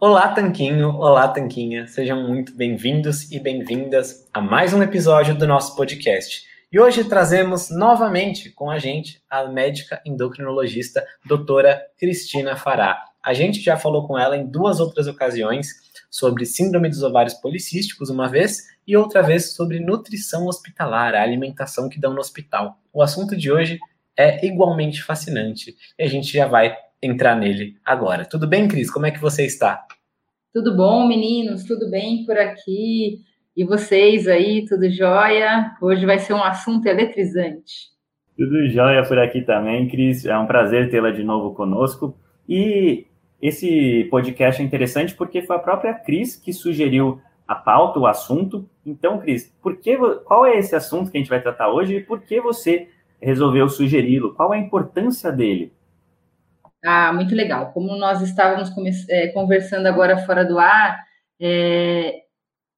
Olá, Tanquinho! Olá, Tanquinha! Sejam muito bem-vindos e bem-vindas a mais um episódio do nosso podcast. E hoje trazemos novamente com a gente a médica endocrinologista doutora Cristina Fará. A gente já falou com ela em duas outras ocasiões sobre síndrome dos ovários policísticos uma vez e outra vez sobre nutrição hospitalar, a alimentação que dão no hospital. O assunto de hoje é igualmente fascinante e a gente já vai entrar nele agora. Tudo bem, Cris? Como é que você está? Tudo bom, meninos? Tudo bem por aqui? E vocês aí, tudo jóia? Hoje vai ser um assunto eletrizante. Tudo jóia por aqui também, Cris. É um prazer tê-la de novo conosco. E esse podcast é interessante porque foi a própria Cris que sugeriu a pauta, o assunto. Então, Cris, por que, qual é esse assunto que a gente vai tratar hoje e por que você resolveu sugeri-lo? Qual é a importância dele? Ah, muito legal. Como nós estávamos é, conversando agora fora do ar, é,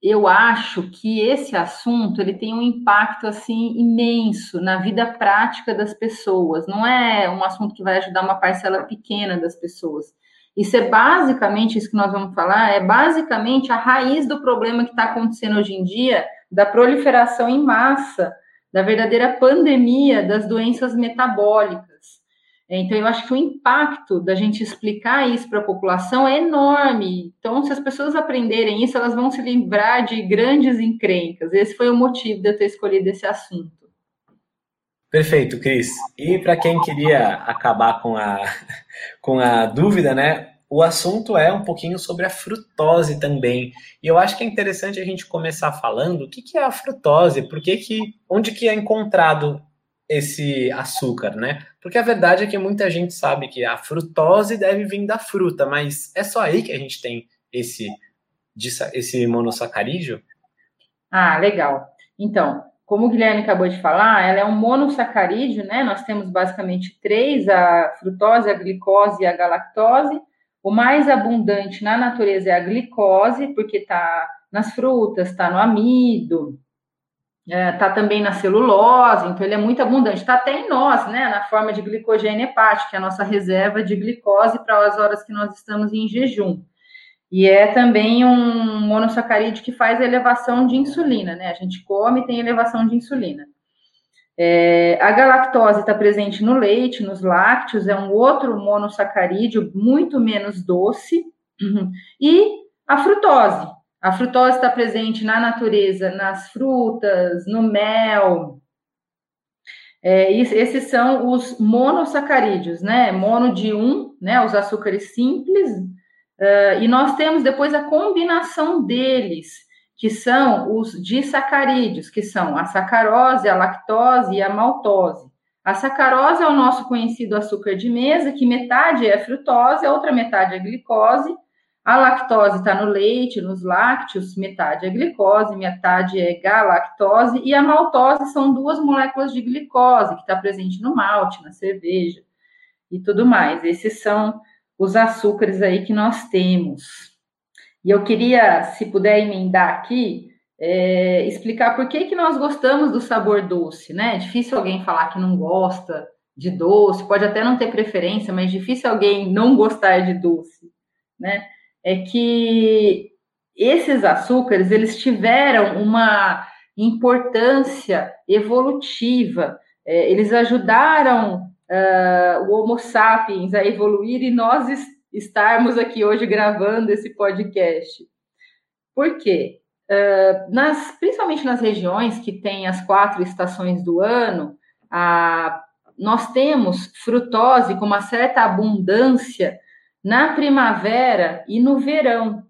eu acho que esse assunto ele tem um impacto assim imenso na vida prática das pessoas. Não é um assunto que vai ajudar uma parcela pequena das pessoas. Isso é basicamente isso que nós vamos falar, é basicamente a raiz do problema que está acontecendo hoje em dia da proliferação em massa, da verdadeira pandemia das doenças metabólicas. Então, eu acho que o impacto da gente explicar isso para a população é enorme. Então, se as pessoas aprenderem isso, elas vão se livrar de grandes encrencas. Esse foi o motivo de eu ter escolhido esse assunto. Perfeito, Cris. E para quem queria acabar com a, com a dúvida, né? O assunto é um pouquinho sobre a frutose também. E eu acho que é interessante a gente começar falando o que, que é a frutose, por que que, onde que é encontrado esse açúcar, né? Porque a verdade é que muita gente sabe que a frutose deve vir da fruta, mas é só aí que a gente tem esse, esse monossacarídeo? Ah, legal. Então, como o Guilherme acabou de falar, ela é um monossacarídeo, né? Nós temos basicamente três: a frutose, a glicose e a galactose. O mais abundante na natureza é a glicose, porque está nas frutas, está no amido, está é, tá também na celulose, então ele é muito abundante. Está até em nós, né, na forma de glicogênio hepático, que é a nossa reserva de glicose para as horas que nós estamos em jejum. E é também um monossacarídeo que faz elevação de insulina, né? A gente come e tem elevação de insulina. É, a galactose está presente no leite, nos lácteos, é um outro monossacarídeo muito menos doce. E a frutose, a frutose está presente na natureza, nas frutas, no mel. É, esses são os monossacarídeos, né? Mono de um, né? Os açúcares simples. Uh, e nós temos depois a combinação deles, que são os disacarídeos, que são a sacarose, a lactose e a maltose. A sacarose é o nosso conhecido açúcar de mesa, que metade é frutose, a outra metade é glicose, a lactose está no leite, nos lácteos, metade é glicose, metade é galactose, e a maltose são duas moléculas de glicose, que está presente no malte, na cerveja e tudo mais. Esses são os açúcares aí que nós temos. E eu queria, se puder emendar aqui, é, explicar por que, que nós gostamos do sabor doce, né? É difícil alguém falar que não gosta de doce, pode até não ter preferência, mas difícil alguém não gostar de doce, né? É que esses açúcares eles tiveram uma importância evolutiva, é, eles ajudaram uh, o Homo sapiens a evoluir e nós est estarmos aqui hoje gravando esse podcast. Por quê? Uh, nas, principalmente nas regiões que têm as quatro estações do ano, a, nós temos frutose com uma certa abundância na primavera e no verão.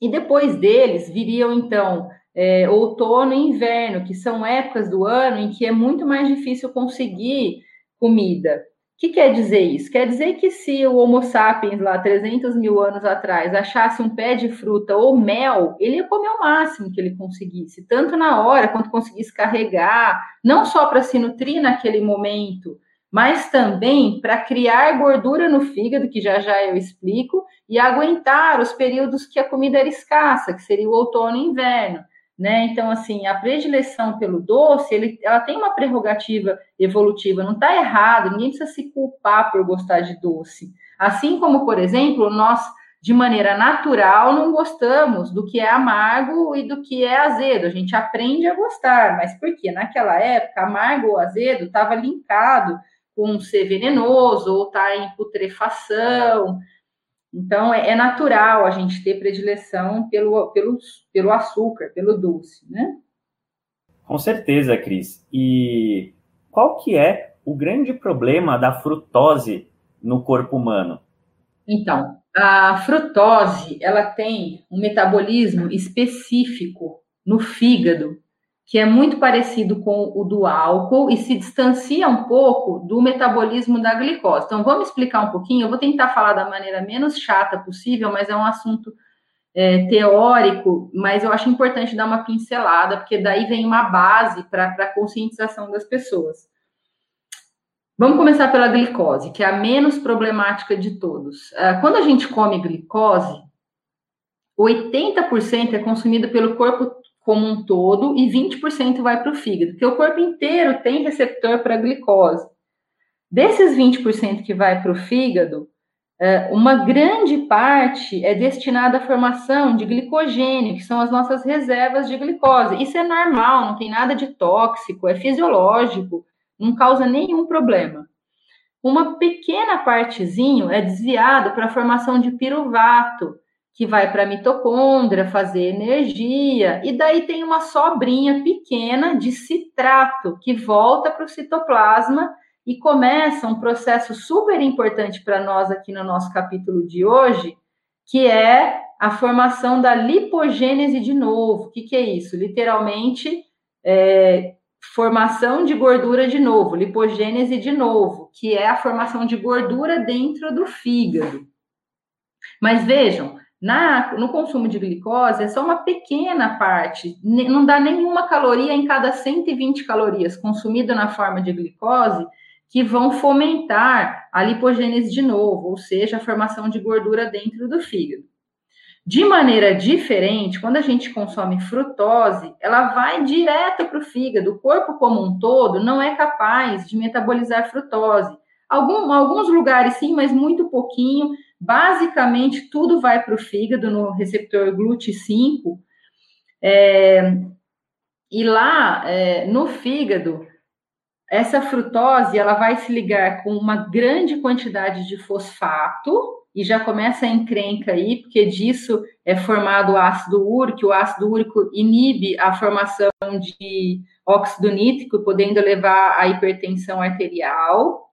E depois deles viriam, então, é, outono e inverno, que são épocas do ano em que é muito mais difícil conseguir comida. O que quer dizer isso? Quer dizer que se o Homo sapiens, lá 300 mil anos atrás, achasse um pé de fruta ou mel, ele ia comer o máximo que ele conseguisse, tanto na hora quanto conseguisse carregar, não só para se nutrir naquele momento, mas também para criar gordura no fígado, que já já eu explico, e aguentar os períodos que a comida era escassa, que seria o outono e inverno. Né? Então, assim, a predileção pelo doce, ele, ela tem uma prerrogativa evolutiva, não está errado, ninguém precisa se culpar por gostar de doce. Assim como, por exemplo, nós, de maneira natural, não gostamos do que é amargo e do que é azedo. A gente aprende a gostar, mas por quê? Naquela época, amargo ou azedo estava linkado com ser venenoso ou está em putrefação. Então, é, é, natural a gente ter predileção pelo, pelo, pelo açúcar, pelo doce, né? Com certeza, Cris. E qual que é o grande problema da frutose no corpo humano? Então, a frutose, ela tem um metabolismo específico no fígado que é muito parecido com o do álcool e se distancia um pouco do metabolismo da glicose. Então, vamos explicar um pouquinho. Eu vou tentar falar da maneira menos chata possível, mas é um assunto é, teórico, mas eu acho importante dar uma pincelada, porque daí vem uma base para a conscientização das pessoas. Vamos começar pela glicose, que é a menos problemática de todos. Ah, quando a gente come glicose, 80% é consumido pelo corpo como um todo e 20% vai para o fígado, porque o corpo inteiro tem receptor para glicose. Desses 20% que vai para o fígado, é, uma grande parte é destinada à formação de glicogênio, que são as nossas reservas de glicose. Isso é normal, não tem nada de tóxico, é fisiológico, não causa nenhum problema. Uma pequena partezinho é desviada para a formação de piruvato, que vai para a mitocôndria fazer energia, e daí tem uma sobrinha pequena de citrato que volta para o citoplasma e começa um processo super importante para nós aqui no nosso capítulo de hoje, que é a formação da lipogênese de novo. O que, que é isso? Literalmente, é, formação de gordura de novo, lipogênese de novo, que é a formação de gordura dentro do fígado. Mas vejam, na, no consumo de glicose é só uma pequena parte, não dá nenhuma caloria em cada 120 calorias consumido na forma de glicose que vão fomentar a lipogênese de novo, ou seja, a formação de gordura dentro do fígado. De maneira diferente, quando a gente consome frutose, ela vai direto para o fígado. O corpo como um todo não é capaz de metabolizar frutose. Algum, alguns lugares sim, mas muito pouquinho. Basicamente, tudo vai para o fígado no receptor GLUT5. É, e lá, é, no fígado, essa frutose ela vai se ligar com uma grande quantidade de fosfato e já começa a encrenca aí, porque disso é formado o ácido úrico, o ácido úrico inibe a formação de óxido nítrico, podendo levar à hipertensão arterial.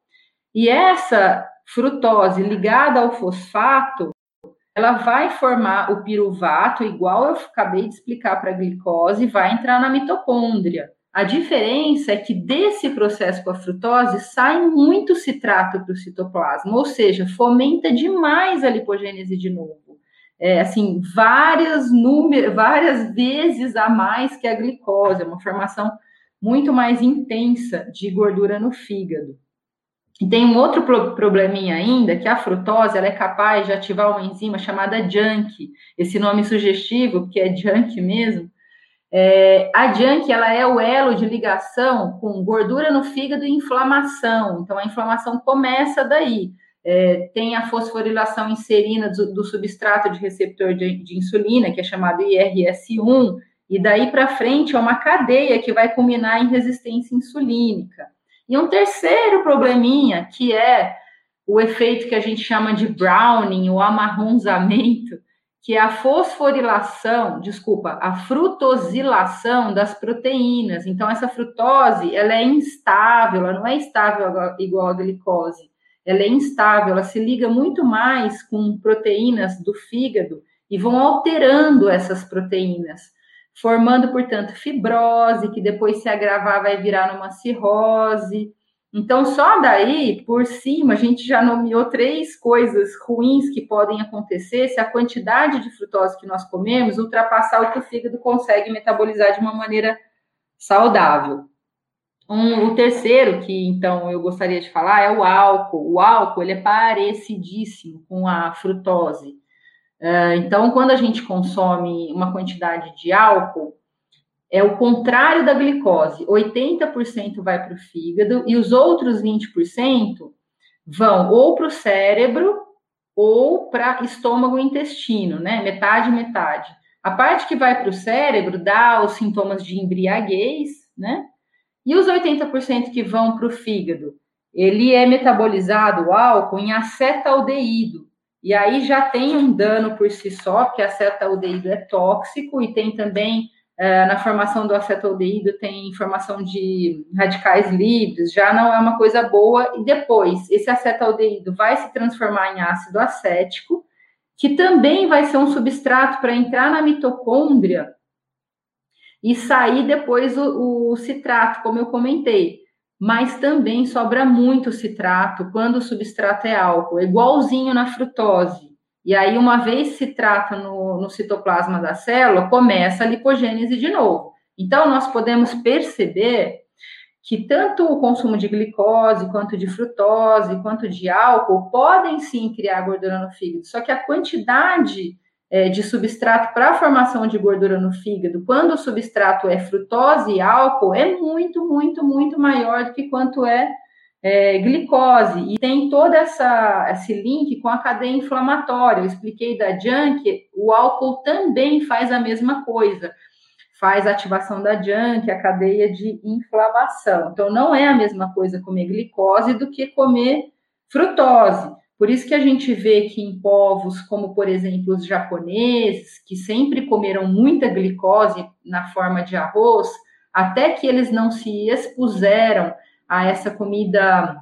E essa frutose ligada ao fosfato, ela vai formar o piruvato, igual eu acabei de explicar para a glicose, vai entrar na mitocôndria. A diferença é que desse processo com a frutose sai muito citrato para o citoplasma, ou seja, fomenta demais a lipogênese de novo. É, assim, várias, várias vezes a mais que a glicose, é uma formação muito mais intensa de gordura no fígado. E tem um outro probleminha ainda, que a frutose ela é capaz de ativar uma enzima chamada JANK. Esse nome sugestivo, porque é JANK mesmo, é, a JANK ela é o elo de ligação com gordura no fígado e inflamação. Então, a inflamação começa daí. É, tem a fosforilação inserina do, do substrato de receptor de, de, insulina, que é chamado IRS1, e daí para frente é uma cadeia que vai culminar em resistência insulínica. E um terceiro probleminha, que é o efeito que a gente chama de browning, o amarronzamento, que é a fosforilação, desculpa, a frutosilação das proteínas. Então, essa frutose, ela é instável, ela não é estável igual a glicose. Ela é instável, ela se liga muito mais com proteínas do fígado e vão alterando essas proteínas, formando, portanto, fibrose, que depois se agravar vai virar numa cirrose, então, só daí, por cima, a gente já nomeou três coisas ruins que podem acontecer se a quantidade de frutose que nós comemos ultrapassar o que o fígado consegue metabolizar de uma maneira saudável. Um, o terceiro que, então, eu gostaria de falar é o álcool. O álcool, ele é parecidíssimo com a frutose. Uh, então, quando a gente consome uma quantidade de álcool, é o contrário da glicose. 80% vai para o fígado e os outros 20% vão ou para o cérebro ou para estômago e intestino, né? Metade, metade. A parte que vai para o cérebro dá os sintomas de embriaguez, né? E os 80% que vão para o fígado, ele é metabolizado, o álcool, em acetaldeído. E aí já tem um dano por si só, porque acetaldeído é tóxico e tem também é, na formação do acetaldeído tem formação de radicais livres, já não é uma coisa boa, e depois esse acetaldeído vai se transformar em ácido acético, que também vai ser um substrato para entrar na mitocôndria e sair depois o, o citrato, como eu comentei. Mas também sobra muito citrato quando o substrato é álcool, é igualzinho na frutose. E aí, uma vez se trata no, no citoplasma da célula, começa a lipogênese de novo. Então, nós podemos perceber que tanto o consumo de glicose, quanto de frutose, quanto de álcool podem sim criar gordura no fígado, só que a quantidade é, de substrato para a formação de gordura no fígado, quando o substrato é frutose e álcool, é muito, muito, muito maior do que quanto é, é glicose. E tem todo essa, esse link com a cadeia inflamatória. Eu expliquei da junk, o álcool também faz a mesma coisa. Faz a ativação da junk, a cadeia de inflamação. Então, não é a mesma coisa comer glicose do que comer frutose. Por isso que a gente vê que em povos como, por exemplo, os japoneses, que sempre comeram muita glicose na forma de arroz, até que eles não se expuseram a essa comida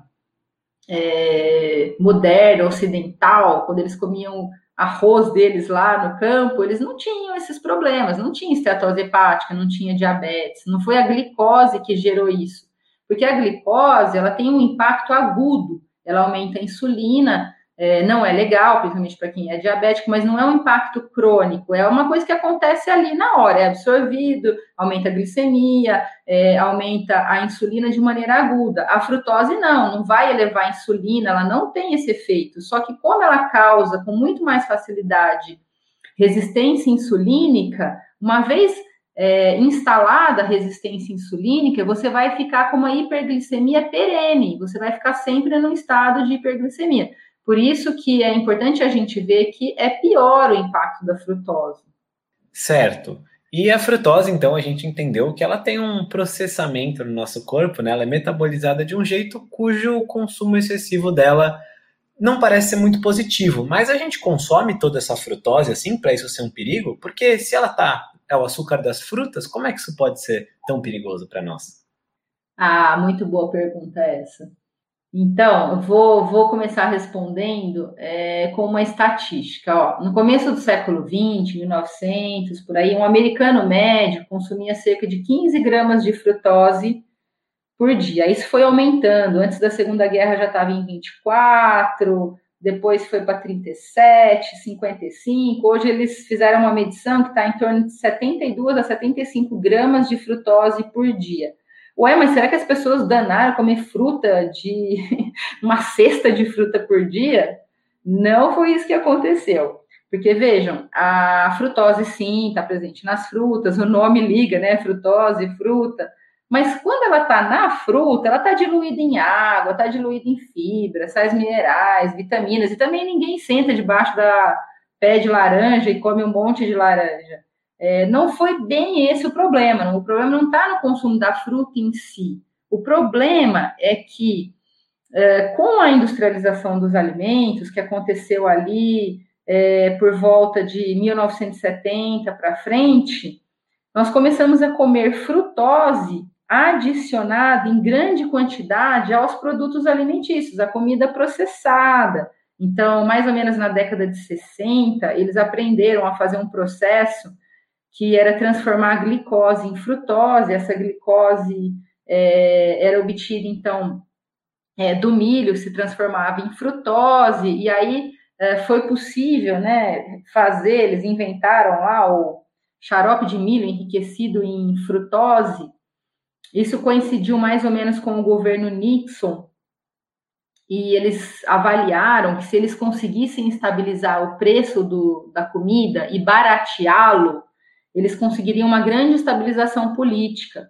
é, moderna, ocidental, quando eles comiam arroz deles lá no campo, eles não tinham esses problemas, não tinha esteatose hepática, não tinha diabetes, não foi a glicose que gerou isso, porque a glicose ela tem um impacto agudo ela aumenta a insulina, é, não é legal, principalmente para quem é diabético, mas não é um impacto crônico, é uma coisa que acontece ali na hora, é absorvido, aumenta a glicemia, é, aumenta a insulina de maneira aguda. A frutose não, não vai elevar a insulina, ela não tem esse efeito, só que como ela causa com muito mais facilidade resistência insulínica, uma vez é, instalada a resistência insulínica, você vai ficar com uma hiperglicemia perene, você vai ficar sempre no estado de hiperglicemia. Por isso que é importante a gente ver que é pior o impacto da frutose. Certo. E a frutose, então, a gente entendeu que ela tem um processamento no nosso corpo, né? Ela é metabolizada de um jeito cujo consumo excessivo dela não parece ser muito positivo. Mas a gente consome toda essa frutose assim para isso ser um perigo? Porque se ela está é o açúcar das frutas, como é que isso pode ser tão perigoso para nós? Ah, muito boa pergunta essa. Então, vou, vou começar respondendo é, com uma estatística. Ó, no começo do século XX, 1900, por aí, um americano médio consumia cerca de 15 gramas de frutose por dia. Isso foi aumentando. Antes da Segunda Guerra já estava em 24, depois foi para 37, 55. Hoje eles fizeram uma medição que está em torno de 72 a 75 gramas de frutose por dia. Ué, mas será que as pessoas danaram comer fruta de uma cesta de fruta por dia? Não foi isso que aconteceu. Porque vejam, a frutose sim está presente nas frutas, o nome liga, né? Frutose, fruta. Mas quando ela está na fruta, ela está diluída em água, está diluída em fibra, sais minerais, vitaminas, e também ninguém senta debaixo da pé de laranja e come um monte de laranja. É, não foi bem esse o problema. O problema não está no consumo da fruta em si. O problema é que, é, com a industrialização dos alimentos, que aconteceu ali é, por volta de 1970 para frente, nós começamos a comer frutose adicionada em grande quantidade aos produtos alimentícios, a comida processada. Então, mais ou menos na década de 60, eles aprenderam a fazer um processo que era transformar a glicose em frutose. Essa glicose é, era obtida, então, é, do milho, se transformava em frutose, e aí é, foi possível né, fazer, eles inventaram lá o xarope de milho enriquecido em frutose, isso coincidiu mais ou menos com o governo Nixon, e eles avaliaram que se eles conseguissem estabilizar o preço do, da comida e barateá-lo, eles conseguiriam uma grande estabilização política.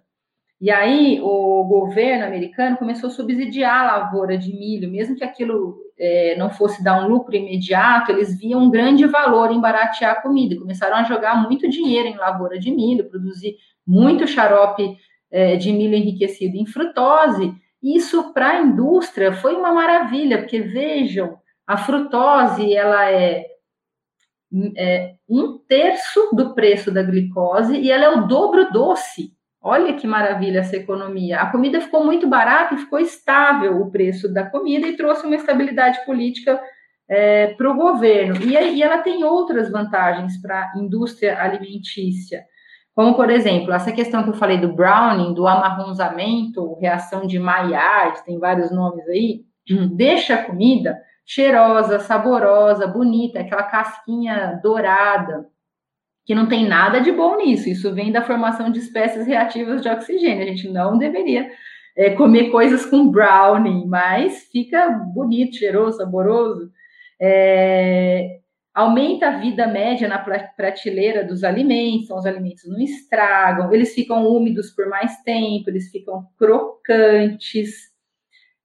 E aí o governo americano começou a subsidiar a lavoura de milho, mesmo que aquilo é, não fosse dar um lucro imediato, eles viam um grande valor em baratear a comida. Começaram a jogar muito dinheiro em lavoura de milho, produzir muito xarope é, de milho enriquecido em frutose. Isso para a indústria foi uma maravilha, porque vejam, a frutose ela é, é um terço do preço da glicose e ela é o dobro doce. Olha que maravilha essa economia. A comida ficou muito barata e ficou estável o preço da comida e trouxe uma estabilidade política é, para o governo. E, e ela tem outras vantagens para a indústria alimentícia. Como, por exemplo, essa questão que eu falei do browning, do amarronzamento, reação de Maillard, tem vários nomes aí, deixa a comida cheirosa, saborosa, bonita, aquela casquinha dourada, que não tem nada de bom nisso. Isso vem da formação de espécies reativas de oxigênio. A gente não deveria é, comer coisas com brownie, mas fica bonito, cheiroso, saboroso. É, aumenta a vida média na prateleira dos alimentos, então os alimentos não estragam, eles ficam úmidos por mais tempo, eles ficam crocantes,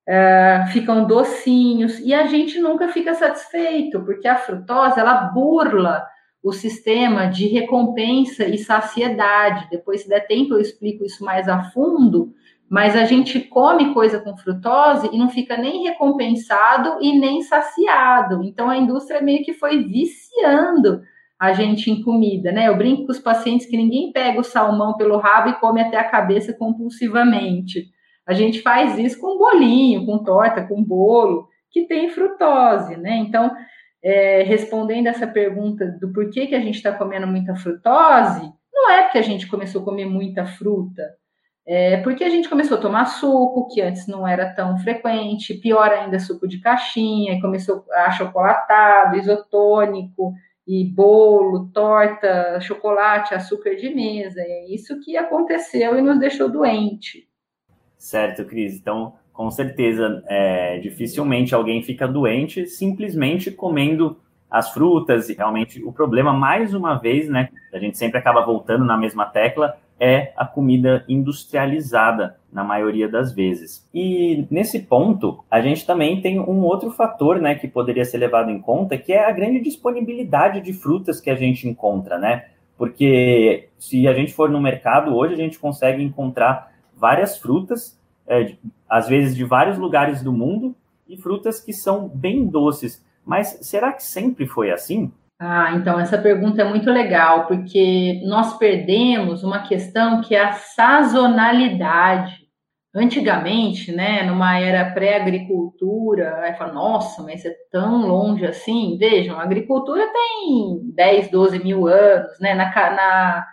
uh, ficam docinhos, e a gente nunca fica satisfeito, porque a frutose, ela burla o sistema de recompensa e saciedade. Depois, se der tempo, eu explico isso mais a fundo, mas a gente come coisa com frutose e não fica nem recompensado e nem saciado. Então a indústria meio que foi viciando a gente em comida, né? Eu brinco com os pacientes que ninguém pega o salmão pelo rabo e come até a cabeça compulsivamente. A gente faz isso com bolinho, com torta, com bolo, que tem frutose, né? Então, é, respondendo essa pergunta do porquê que a gente está comendo muita frutose, não é porque a gente começou a comer muita fruta, é porque a gente começou a tomar suco, que antes não era tão frequente, pior ainda, suco de caixinha, e começou a chocolatado, isotônico, e bolo, torta, chocolate, açúcar de mesa. É isso que aconteceu e nos deixou doente. Certo, Cris. Então, com certeza, é, dificilmente alguém fica doente simplesmente comendo as frutas. E realmente, o problema, mais uma vez, né, a gente sempre acaba voltando na mesma tecla, é a comida industrializada, na maioria das vezes. E nesse ponto, a gente também tem um outro fator, né, que poderia ser levado em conta, que é a grande disponibilidade de frutas que a gente encontra, né? Porque se a gente for no mercado hoje, a gente consegue encontrar várias frutas, é, às vezes de vários lugares do mundo, e frutas que são bem doces. Mas será que sempre foi assim? Ah, então essa pergunta é muito legal, porque nós perdemos uma questão que é a sazonalidade. Antigamente, né, numa era pré-agricultura, aí fala, nossa, mas é tão longe assim. Vejam, a agricultura tem 10, 12 mil anos, né? Na, na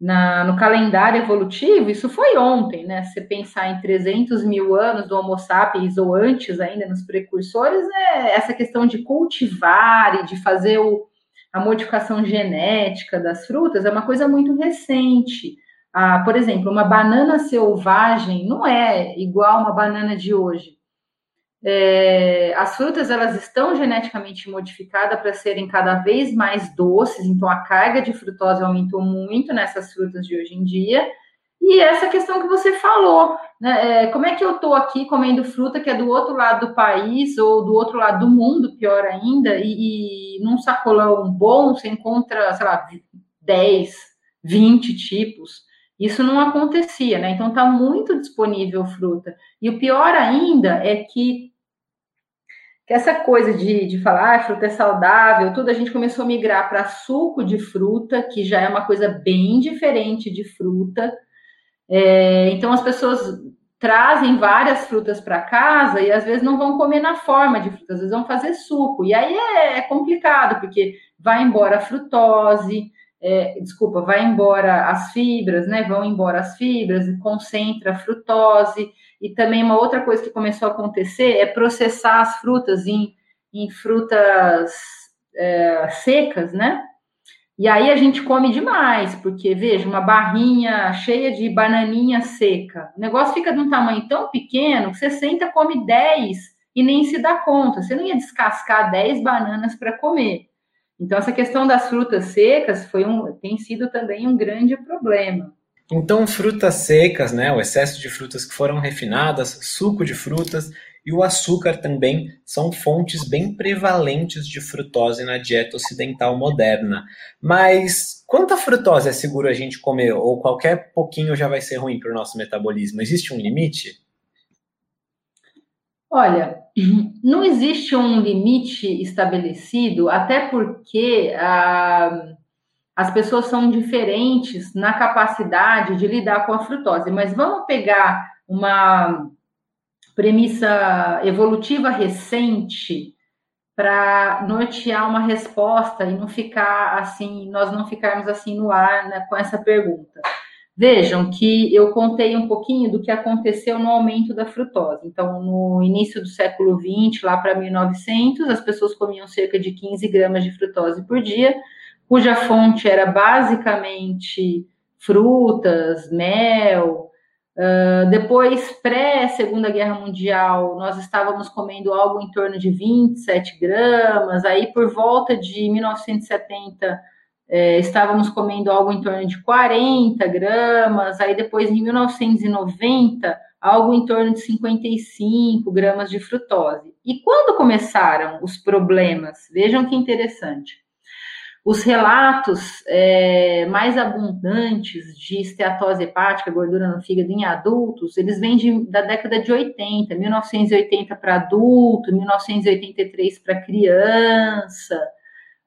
na, no calendário evolutivo, isso foi ontem, né? Se pensar em 300 mil anos do Homo sapiens ou antes ainda nos precursores, é essa questão de cultivar e de fazer o, a modificação genética das frutas é uma coisa muito recente. Ah, por exemplo, uma banana selvagem não é igual uma banana de hoje. É, as frutas elas estão geneticamente modificadas para serem cada vez mais doces, então a carga de frutose aumentou muito nessas frutas de hoje em dia. E essa questão que você falou, né, é, como é que eu estou aqui comendo fruta que é do outro lado do país ou do outro lado do mundo, pior ainda, e, e num sacolão bom você encontra, sei lá, 10, 20 tipos. Isso não acontecia, né? Então está muito disponível fruta. E o pior ainda é que que essa coisa de, de falar ah, fruta é saudável, tudo, a gente começou a migrar para suco de fruta, que já é uma coisa bem diferente de fruta. É, então, as pessoas trazem várias frutas para casa e às vezes não vão comer na forma de fruta, às vezes vão fazer suco. E aí é, é complicado, porque vai embora a frutose, é, desculpa, vai embora as fibras, né? Vão embora as fibras concentra a frutose. E também uma outra coisa que começou a acontecer é processar as frutas em, em frutas é, secas, né? E aí a gente come demais, porque veja, uma barrinha cheia de bananinha seca. O negócio fica de um tamanho tão pequeno que você senta, come 10 e nem se dá conta. Você não ia descascar 10 bananas para comer. Então, essa questão das frutas secas foi um, tem sido também um grande problema. Então, frutas secas, né, o excesso de frutas que foram refinadas, suco de frutas e o açúcar também são fontes bem prevalentes de frutose na dieta ocidental moderna. Mas quanta frutose é seguro a gente comer? Ou qualquer pouquinho já vai ser ruim para o nosso metabolismo? Existe um limite? Olha, não existe um limite estabelecido, até porque ah, as pessoas são diferentes na capacidade de lidar com a frutose. Mas vamos pegar uma premissa evolutiva recente para nortear uma resposta e não ficar assim, nós não ficarmos assim no ar né, com essa pergunta. Vejam que eu contei um pouquinho do que aconteceu no aumento da frutose. Então, no início do século XX, lá para 1900, as pessoas comiam cerca de 15 gramas de frutose por dia, cuja fonte era basicamente frutas, mel, Uh, depois, pré-Segunda Guerra Mundial, nós estávamos comendo algo em torno de 27 gramas. Aí, por volta de 1970, é, estávamos comendo algo em torno de 40 gramas. Aí, depois, em 1990, algo em torno de 55 gramas de frutose. E quando começaram os problemas? Vejam que interessante. Os relatos é, mais abundantes de esteatose hepática, gordura no fígado em adultos, eles vêm de, da década de 80, 1980 para adulto, 1983 para criança.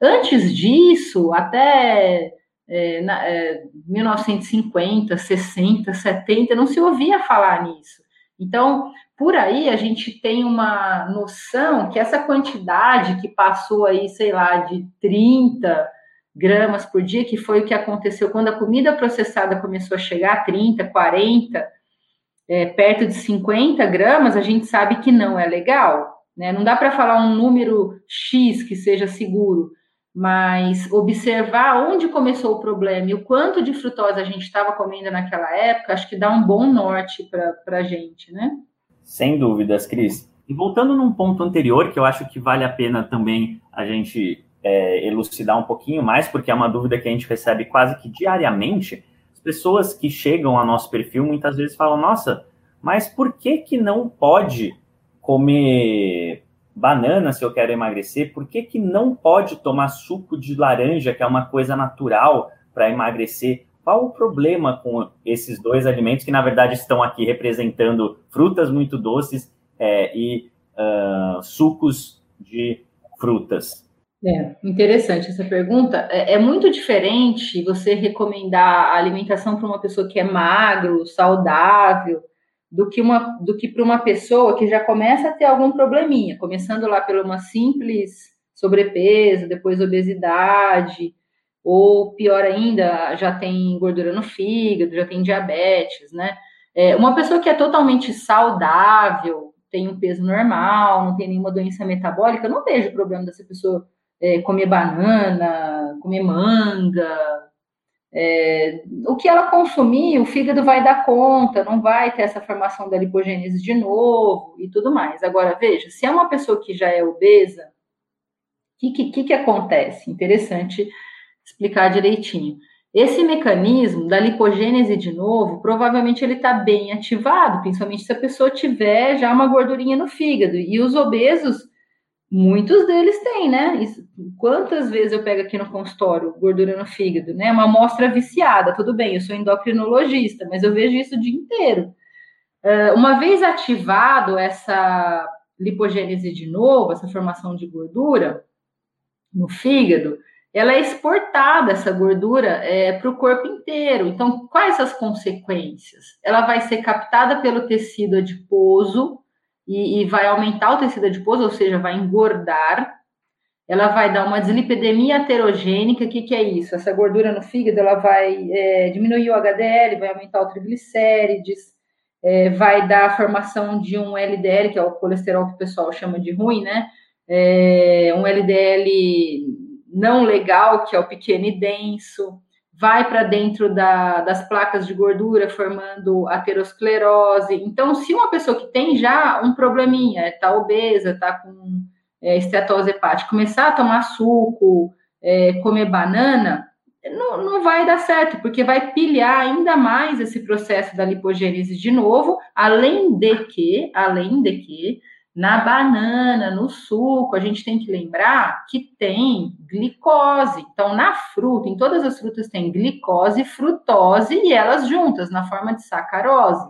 Antes disso, até é, na, é, 1950, 60, 70, não se ouvia falar nisso. Então, por aí a gente tem uma noção que essa quantidade que passou aí, sei lá, de 30 gramas por dia, que foi o que aconteceu quando a comida processada começou a chegar a 30, 40, é, perto de 50 gramas, a gente sabe que não é legal. Né? Não dá para falar um número X que seja seguro, mas observar onde começou o problema e o quanto de frutose a gente estava comendo naquela época, acho que dá um bom norte para a gente, né? Sem dúvidas, Cris. E voltando num ponto anterior, que eu acho que vale a pena também a gente é, elucidar um pouquinho mais, porque é uma dúvida que a gente recebe quase que diariamente. As pessoas que chegam ao nosso perfil muitas vezes falam: Nossa, mas por que, que não pode comer banana se eu quero emagrecer, por que, que não pode tomar suco de laranja, que é uma coisa natural para emagrecer? Qual o problema com esses dois alimentos que, na verdade, estão aqui representando frutas muito doces é, e uh, sucos de frutas? É, interessante essa pergunta. É, é, muito diferente você recomendar a alimentação para uma pessoa que é magro, saudável, do que uma do que para uma pessoa que já começa a ter algum probleminha, começando lá pela uma simples sobrepeso, depois obesidade, ou pior ainda, já tem gordura no fígado, já tem diabetes, né? É, uma pessoa que é totalmente saudável, tem um peso normal, não tem nenhuma doença metabólica, não vejo problema dessa pessoa é, comer banana, comer manga, é, o que ela consumir, o fígado vai dar conta, não vai ter essa formação da lipogênese de novo e tudo mais. Agora, veja, se é uma pessoa que já é obesa, o que, que, que acontece? Interessante explicar direitinho. Esse mecanismo da lipogênese de novo, provavelmente ele está bem ativado, principalmente se a pessoa tiver já uma gordurinha no fígado. E os obesos, Muitos deles têm, né? Quantas vezes eu pego aqui no consultório gordura no fígado, né? Uma amostra viciada, tudo bem, eu sou endocrinologista, mas eu vejo isso o dia inteiro. Uh, uma vez ativado essa lipogênese de novo, essa formação de gordura no fígado, ela é exportada, essa gordura, é, para o corpo inteiro. Então, quais as consequências? Ela vai ser captada pelo tecido adiposo, e, e vai aumentar o tecido adiposo, ou seja, vai engordar. Ela vai dar uma dislipidemia aterogênica. O que, que é isso? Essa gordura no fígado ela vai é, diminuir o HDL, vai aumentar o triglicérides, é, vai dar a formação de um LDL, que é o colesterol que o pessoal chama de ruim, né? É, um LDL não legal, que é o pequeno e denso vai para dentro da, das placas de gordura, formando aterosclerose. Então, se uma pessoa que tem já um probleminha, está obesa, está com é, esteatose hepática, começar a tomar suco, é, comer banana, não, não vai dar certo, porque vai pilhar ainda mais esse processo da lipogênese de novo, além de que, além de que, na banana, no suco, a gente tem que lembrar que tem glicose. Então, na fruta, em todas as frutas tem glicose, frutose e elas juntas, na forma de sacarose.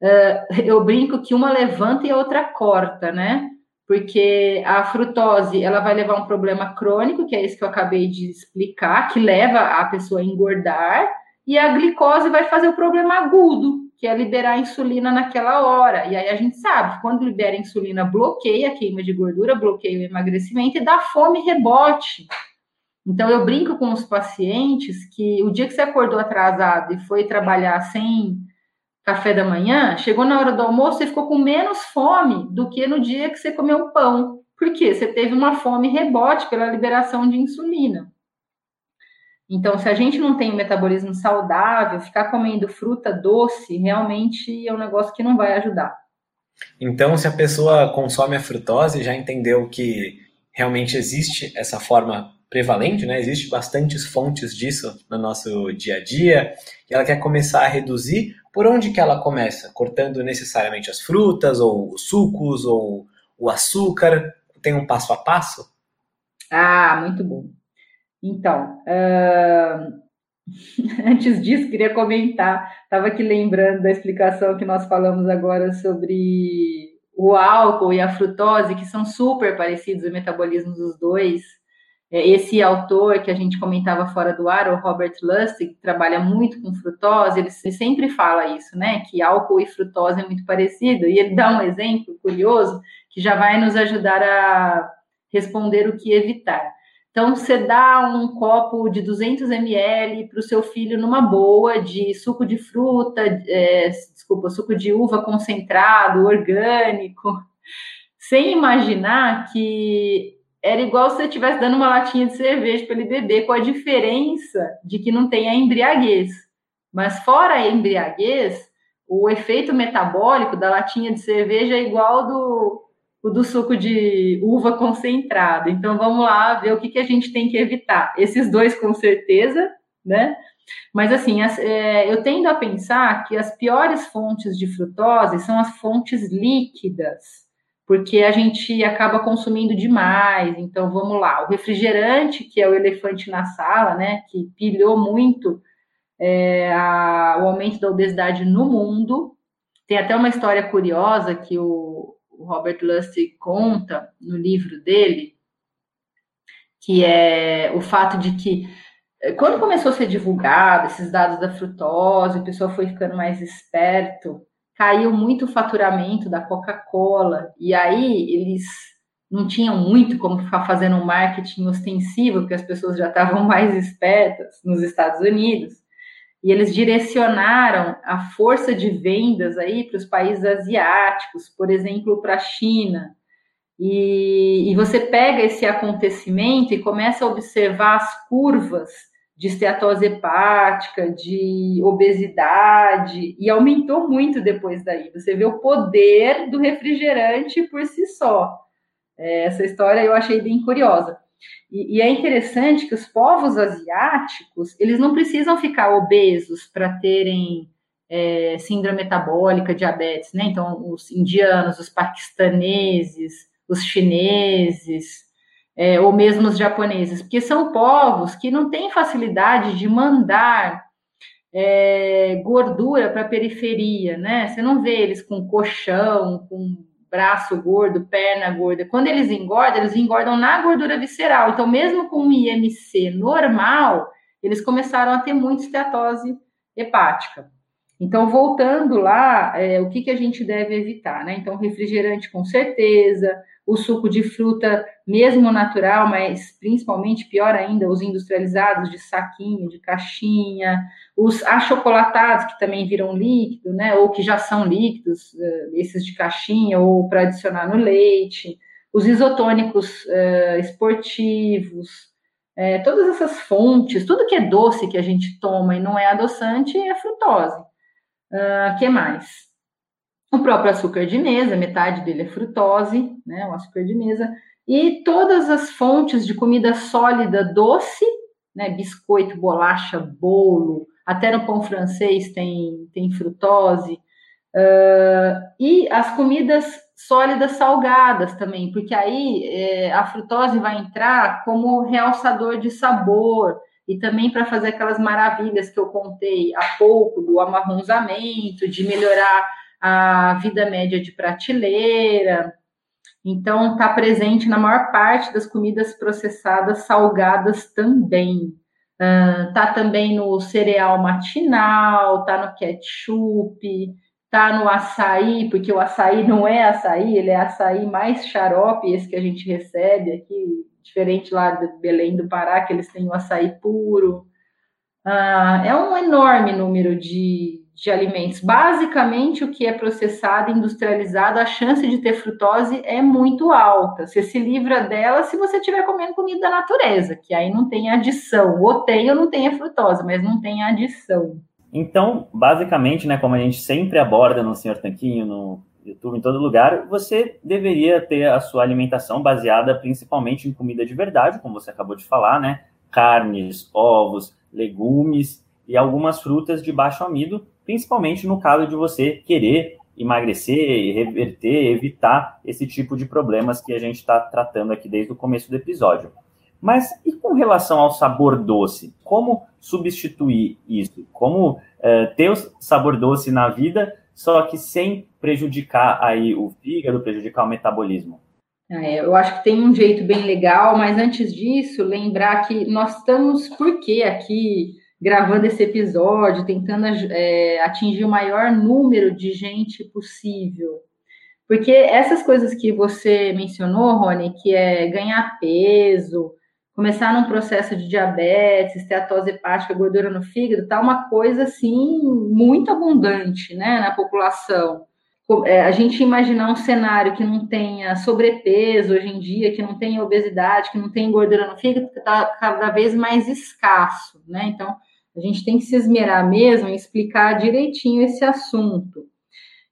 Uh, eu brinco que uma levanta e a outra corta, né? Porque a frutose, ela vai levar um problema crônico, que é esse que eu acabei de explicar, que leva a pessoa a engordar, e a glicose vai fazer o problema agudo, que é liberar a insulina naquela hora. E aí a gente sabe quando libera a insulina, bloqueia a queima de gordura, bloqueia o emagrecimento e dá fome rebote. Então eu brinco com os pacientes que o dia que você acordou atrasado e foi trabalhar sem café da manhã, chegou na hora do almoço e ficou com menos fome do que no dia que você comeu pão. Por quê? Você teve uma fome rebote pela liberação de insulina. Então, se a gente não tem um metabolismo saudável, ficar comendo fruta doce realmente é um negócio que não vai ajudar. Então, se a pessoa consome a frutose, já entendeu que realmente existe essa forma prevalente, né? Existe bastantes fontes disso no nosso dia a dia, e ela quer começar a reduzir. Por onde que ela começa? Cortando necessariamente as frutas, ou os sucos, ou o açúcar? Tem um passo a passo? Ah, muito bom. Então, uh... antes disso, queria comentar, estava aqui lembrando da explicação que nós falamos agora sobre o álcool e a frutose, que são super parecidos o metabolismo dos dois. É, esse autor que a gente comentava fora do ar, o Robert Lustig, que trabalha muito com frutose, ele sempre fala isso, né? Que álcool e frutose é muito parecido. E ele dá um exemplo curioso que já vai nos ajudar a responder o que evitar. Então, você dá um copo de 200 ml para o seu filho numa boa de suco de fruta, é, desculpa, suco de uva concentrado, orgânico, sem imaginar que era igual se você estivesse dando uma latinha de cerveja para ele beber, com a diferença de que não tem a embriaguez. Mas fora a embriaguez, o efeito metabólico da latinha de cerveja é igual do, o do suco de uva concentrado. Então vamos lá ver o que, que a gente tem que evitar. Esses dois com certeza, né? Mas assim, as, é, eu tendo a pensar que as piores fontes de frutose são as fontes líquidas, porque a gente acaba consumindo demais. Então vamos lá, o refrigerante, que é o elefante na sala, né? Que pilhou muito é, a, o aumento da obesidade no mundo. Tem até uma história curiosa que o, o Robert Lustig conta no livro dele, que é o fato de que eh, quando começou a ser divulgado esses dados da frutose, o pessoal foi ficando mais esperto, caiu muito o faturamento da Coca-Cola, e aí eles não tinham muito como ficar fazendo um marketing ostensivo, porque as pessoas já estavam mais espertas nos Estados Unidos e eles direcionaram a força de vendas aí para os países asiáticos, por exemplo, para a China. E, e, você pega esse acontecimento e começa a observar as curvas de esteatose hepática, de obesidade, e aumentou muito depois daí. Você vê o poder do refrigerante por si só. É, essa história eu achei bem curiosa. E, e, é interessante que os povos asiáticos, eles não precisam ficar obesos para terem é, síndrome metabólica, diabetes, né? Então, os indianos, os paquistaneses, os chineses, é, ou mesmo os japoneses, porque são povos que não têm facilidade de mandar é, gordura para a periferia, né? Você não vê eles com colchão, com braço gordo, perna gorda. Quando eles engordam, eles engordam na gordura visceral. Então, mesmo com um IMC normal, eles começaram a ter muita esteatose hepática. Então, voltando lá, é, o que, que a gente deve evitar, né? Então, refrigerante com certeza, o suco de fruta, mesmo natural, mas principalmente, pior ainda, os industrializados de saquinho, de caixinha, os achocolatados, que também viram líquido, né, ou que já são líquidos, uh, esses de caixinha, ou para adicionar no leite, os isotônicos uh, esportivos, é, todas essas fontes, tudo que é doce que a gente toma e não é adoçante é frutose. Uh, que mais? O próprio açúcar de mesa, metade dele é frutose, né, o açúcar de mesa, e todas as fontes de comida sólida doce, né, biscoito, bolacha, bolo, até no pão francês tem, tem frutose, uh, e as comidas sólidas salgadas também, porque aí é, a frutose vai entrar como realçador de sabor, e também para fazer aquelas maravilhas que eu contei há pouco, do amarronzamento, de melhorar a vida média de prateleira. Então, está presente na maior parte das comidas processadas salgadas também. Está também no cereal matinal, está no ketchup, está no açaí, porque o açaí não é açaí, ele é açaí mais xarope, esse que a gente recebe aqui, diferente lá de Belém do Pará, que eles têm o açaí puro. Uh, é um enorme número de, de alimentos. Basicamente, o que é processado, industrializado, a chance de ter frutose é muito alta. Você se livra dela se você estiver comendo comida da natureza, que aí não tem adição. Ou tem ou não tem a frutose, mas não tem adição. Então, basicamente, né, como a gente sempre aborda no Senhor Tanquinho, no YouTube, em todo lugar, você deveria ter a sua alimentação baseada principalmente em comida de verdade, como você acabou de falar, né? Carnes, ovos, legumes e algumas frutas de baixo amido, principalmente no caso de você querer emagrecer, reverter, evitar esse tipo de problemas que a gente está tratando aqui desde o começo do episódio. Mas e com relação ao sabor doce? Como substituir isso? Como uh, ter o sabor doce na vida, só que sem prejudicar aí o fígado, prejudicar o metabolismo? É, eu acho que tem um jeito bem legal, mas antes disso, lembrar que nós estamos, por que aqui gravando esse episódio, tentando é, atingir o maior número de gente possível. Porque essas coisas que você mencionou, Rony, que é ganhar peso, começar num processo de diabetes, esteatose hepática, gordura no fígado, tá uma coisa assim muito abundante, né, na população. É, a gente imaginar um cenário que não tenha sobrepeso hoje em dia, que não tenha obesidade, que não tenha gordura no fígado, está cada vez mais escasso, né? Então, a gente tem que se esmerar mesmo em explicar direitinho esse assunto.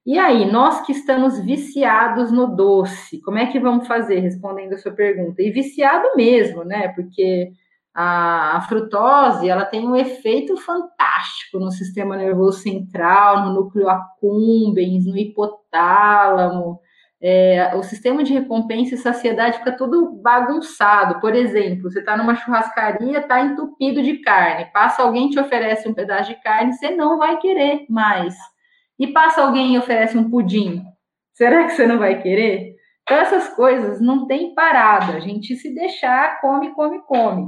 E aí, nós que estamos viciados no doce, como é que vamos fazer? Respondendo a sua pergunta. E viciado mesmo, né? Porque a, frutose, ela tem um efeito fantástico no sistema nervoso central, no núcleo accumbens, no hipotálamo, é, o sistema de recompensa e saciedade fica tudo bagunçado. Por exemplo, você está numa churrascaria, está entupido de carne, passa alguém te oferece um pedaço de carne, você não vai querer mais. E passa alguém e oferece um pudim, será que você não vai querer? Então, essas coisas não tem parada. A gente se deixar, come, come, come.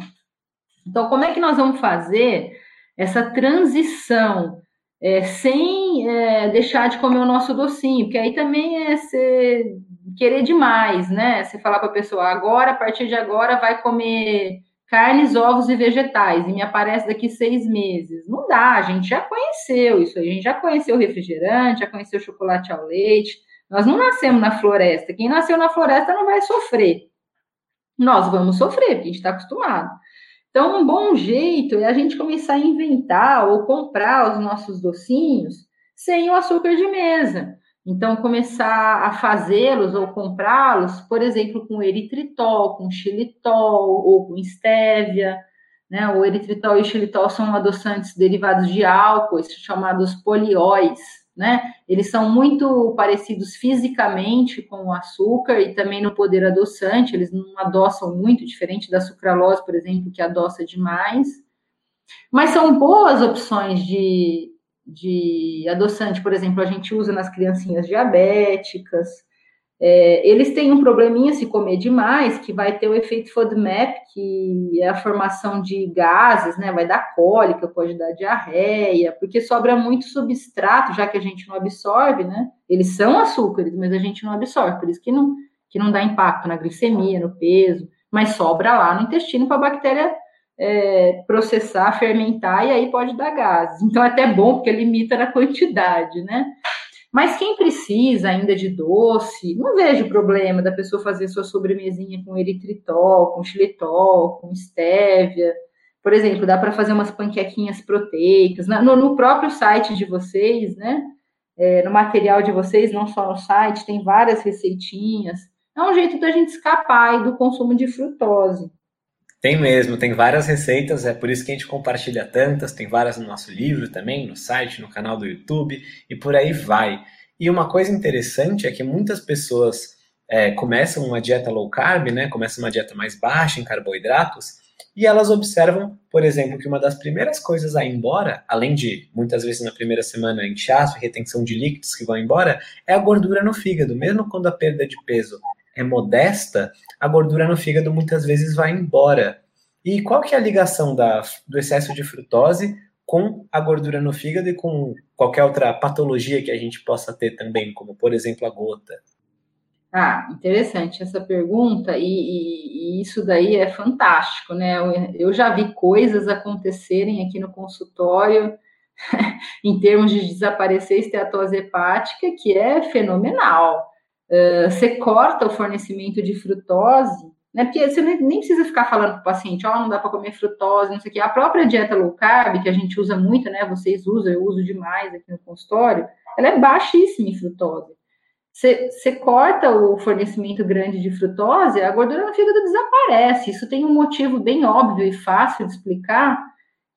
Então, como é que nós vamos fazer essa transição é, sem é, deixar de comer o nosso docinho, porque aí também é você querer demais, né? Você falar para a pessoa, agora, a partir de agora, vai comer carnes, ovos e vegetais, e me aparece daqui seis meses. Não dá, a gente já conheceu isso aí, a gente já conheceu refrigerante, já conheceu chocolate ao leite. Nós não nascemos na floresta. Quem nasceu na floresta não vai sofrer. Nós vamos sofrer, porque a gente está acostumado. Então, um bom jeito é a gente começar a inventar ou comprar os nossos docinhos sem o açúcar de mesa. Então, começar a fazê-los ou comprá-los, por exemplo, com eritritol, com xilitol ou com estévia. Né? O eritritol e o xilitol são adoçantes derivados de álcool, chamados polióis né? Eles são muito parecidos fisicamente com o açúcar e também no poder adoçante, eles não adoçam muito, diferente da sucralose, por exemplo, que adoça demais. Mas são boas opções de, de adoçante, por exemplo, a gente usa nas criancinhas diabéticas, é, eles têm um probleminha se comer demais, que vai ter o efeito FODMAP, que é a formação de gases, né? Vai dar cólica, pode dar diarreia, porque sobra muito substrato, já que a gente não absorve, né? Eles são açúcares, mas a gente não absorve, por isso que não, que não dá impacto na glicemia, no peso, mas sobra lá no intestino para a bactéria é, processar, fermentar, e aí pode dar gases. Então, é até bom, porque limita na quantidade, né? Mas quem precisa ainda de doce, não vejo problema da pessoa fazer sua sobremesinha com eritritol, com xilitol, com estévia. Por exemplo, dá para fazer umas panquequinhas proteicas. No, no, próprio site de vocês, né? É, no material de vocês, não só no site, tem várias receitinhas. É um jeito da gente escapar do consumo de frutose. Tem mesmo, tem várias receitas, é por isso que a gente compartilha tantas, tem várias no nosso livro também, no site, no canal do YouTube e por aí vai. E uma coisa interessante é que muitas pessoas é, começam uma dieta low carb, né, começam uma dieta mais baixa em carboidratos, e elas observam, por exemplo, que uma das primeiras coisas a ir embora, além de muitas vezes na primeira semana inchaço e retenção de líquidos que vão embora, é a gordura no fígado. Mesmo quando a perda de peso é modesta, a gordura no fígado muitas vezes vai embora. E qual que é a ligação da, do excesso de frutose com a gordura no fígado e com qualquer outra patologia que a gente possa ter também, como por exemplo a gota? Ah, interessante essa pergunta, e, e, e, isso daí é fantástico, né? Eu, eu já vi coisas acontecerem aqui no consultório em termos de desaparecer esteatose hepática, que é fenomenal. Uh, você corta o fornecimento de frutose, né? Porque você nem, precisa ficar falando para o paciente, ó, oh, não dá para comer frutose, não sei o quê. A própria dieta low carb, que a gente usa muito, né? Vocês usam, eu uso demais aqui no consultório, ela é baixíssima em frutose. Você corta o fornecimento grande de frutose, a gordura no fígado desaparece. Isso tem um motivo bem óbvio e fácil de explicar,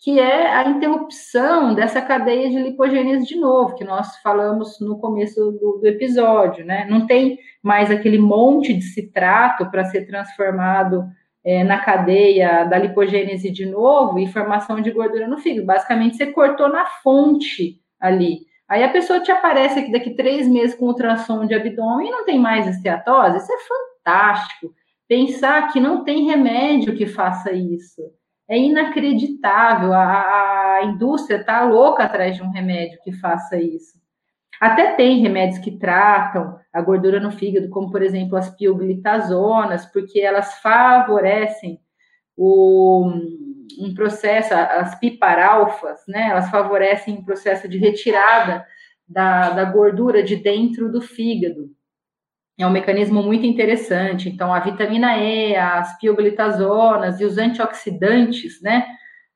que é a interrupção dessa cadeia de lipogênese de novo, que nós falamos no começo do, do episódio, né? Não tem mais aquele monte de citrato para ser transformado é, na cadeia da lipogênese de novo e formação de gordura no fígado. Basicamente, você cortou na fonte ali. Aí a pessoa te aparece aqui daqui três meses com ultrassom de abdômen e não tem mais esteatose. Isso é fantástico. Pensar que não tem remédio que faça isso é inacreditável. A, a indústria está louca atrás de um remédio que faça isso. Até tem remédios que tratam a gordura no fígado, como por exemplo as pioglitazonas, porque elas favorecem o, um processo, as piparalfas, né? Elas favorecem um processo de retirada da, da gordura de dentro do fígado é um mecanismo muito interessante. Então, a vitamina E, as pioglitazonas e os antioxidantes, né?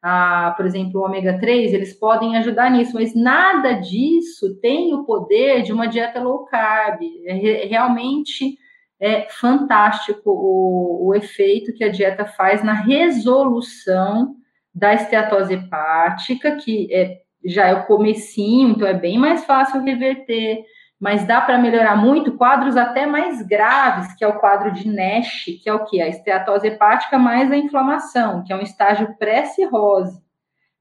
Ah, por exemplo, o ômega 3, eles podem ajudar nisso, mas nada disso tem o poder de uma dieta low carb. É, realmente é fantástico o, o efeito que a dieta faz na resolução da esteatose hepática, que é, já é o comecinho, então é bem mais fácil reverter mas dá para melhorar muito quadros até mais graves, que é o quadro de Nash, que é o que? A esteatose hepática mais a inflamação, que é um estágio pré-cirrose.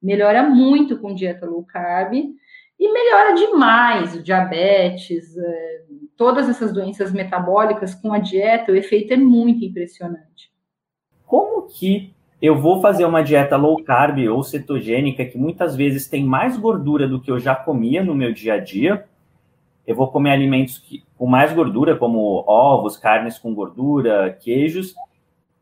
Melhora muito com dieta low carb e melhora demais o diabetes, é, todas essas doenças metabólicas com a dieta, o efeito é muito impressionante. Como que eu vou fazer uma dieta low carb ou cetogênica que muitas vezes tem mais gordura do que eu já comia no meu dia a dia? Eu vou comer alimentos que, com mais gordura, como ovos, carnes com gordura, queijos,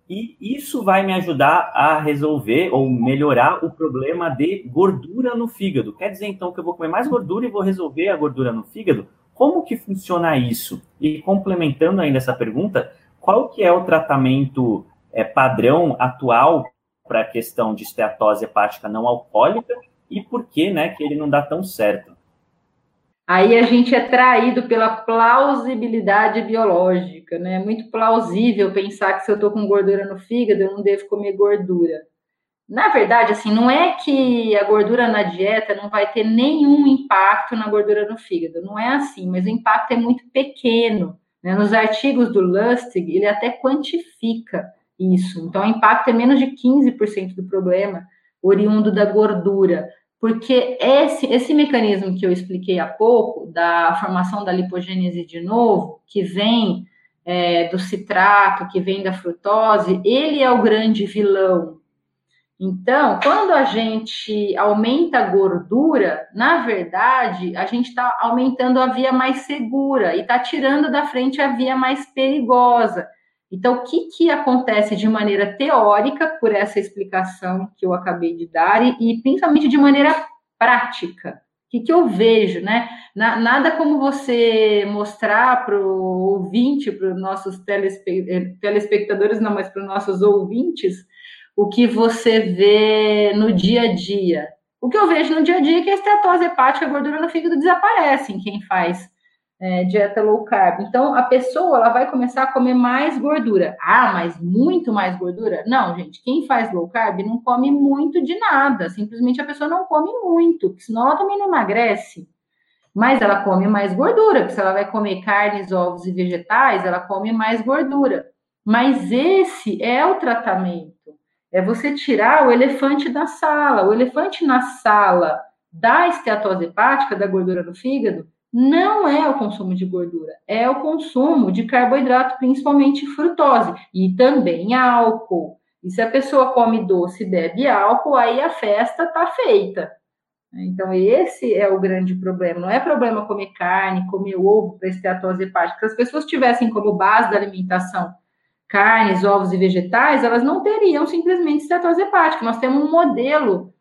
e isso vai me ajudar a resolver ou melhorar o problema de gordura no fígado. Quer dizer, então, que eu vou comer mais gordura e vou resolver a gordura no fígado? Como que funciona isso? E complementando ainda essa pergunta, qual que é o tratamento é, padrão atual para a questão de esteatose hepática não alcoólica e por que, né, que ele não dá tão certo? Aí a gente é traído pela plausibilidade biológica, né? É muito plausível pensar que se eu estou com gordura no fígado, eu não devo comer gordura. Na verdade, assim, não é que a gordura na dieta não vai ter nenhum impacto na gordura no fígado, não é assim, mas o impacto é muito pequeno. Né? Nos artigos do Lustig, ele até quantifica isso. Então, o impacto é menos de 15% do problema oriundo da gordura porque esse, esse mecanismo que eu expliquei há pouco, da formação da lipogênese de novo, que vem é, do citrato, que vem da frutose, ele é o grande vilão. Então, quando a gente aumenta a gordura, na verdade, a gente está aumentando a via mais segura e está tirando da frente a via mais perigosa. Então, o que, que acontece de maneira teórica, por essa explicação que eu acabei de dar, e, e principalmente de maneira prática? O que, que eu vejo, né? Na, nada como você mostrar para o ouvinte, para os nossos telespe eh, telespectadores, não, mas para os nossos ouvintes, o que você vê no dia a dia. O que eu vejo no dia a dia é que a estetose hepática, a gordura no fígado desaparece em quem faz é, dieta low carb. Então, a pessoa ela vai começar a comer mais gordura. Ah, mas muito mais gordura? Não, gente. Quem faz low carb não come muito de nada. Simplesmente a pessoa não come muito, senão ela também não emagrece. Mas ela come mais gordura, porque se ela vai comer carnes, ovos e vegetais, ela come mais gordura. Mas esse é o tratamento. É você tirar o elefante da sala. O elefante na sala da esteatose hepática, da gordura do fígado, não é o consumo de gordura, é o consumo de carboidrato, principalmente frutose, e também álcool. E se a pessoa come doce e bebe álcool, aí a festa está feita. Então, esse é o grande problema. Não é problema comer carne, comer ovo para esteatose hepática. Se as pessoas tivessem como base da alimentação carnes, ovos e vegetais, elas não teriam simplesmente esteatose hepática. Nós temos um modelo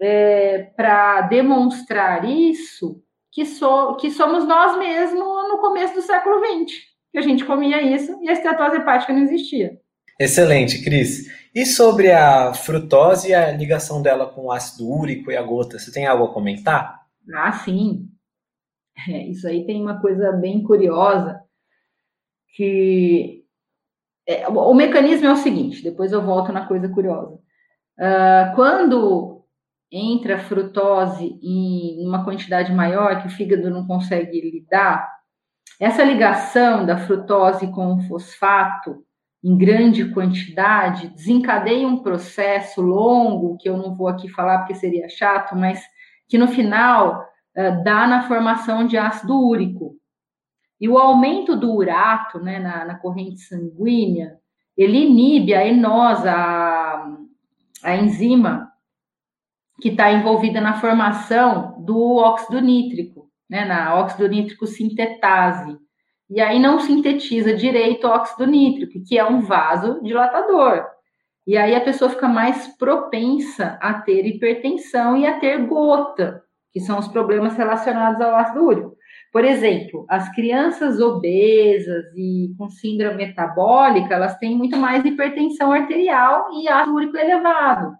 é, para demonstrar isso que, so, que somos nós mesmos no começo do século XX, que a gente comia isso e a esteatose hepática não existia. Excelente, Cris. E sobre a frutose e a ligação dela com o ácido úrico e a gota, você tem algo a comentar? Ah, sim. É, isso aí tem uma coisa bem curiosa que é, o mecanismo é o seguinte. Depois eu volto na coisa curiosa. Uh, quando entra frutose em uma quantidade maior que o fígado não consegue lidar, essa ligação da frutose com o fosfato em grande quantidade desencadeia um processo longo que eu não vou aqui falar porque seria chato, mas que no final uh, dá na formação de ácido úrico. E o aumento do urato né, na, na corrente sanguínea, ele inibe a enosa, a, a enzima que está envolvida na formação do óxido nítrico, né, na óxido nítrico sintetase. E aí não sintetiza direito o óxido nítrico, que é um vasodilatador. E aí a pessoa fica mais propensa a ter hipertensão e a ter gota, que são os problemas relacionados ao ácido úrico. Por exemplo, as crianças obesas e com síndrome metabólica, elas têm muito mais hipertensão arterial e ácido úrico elevado.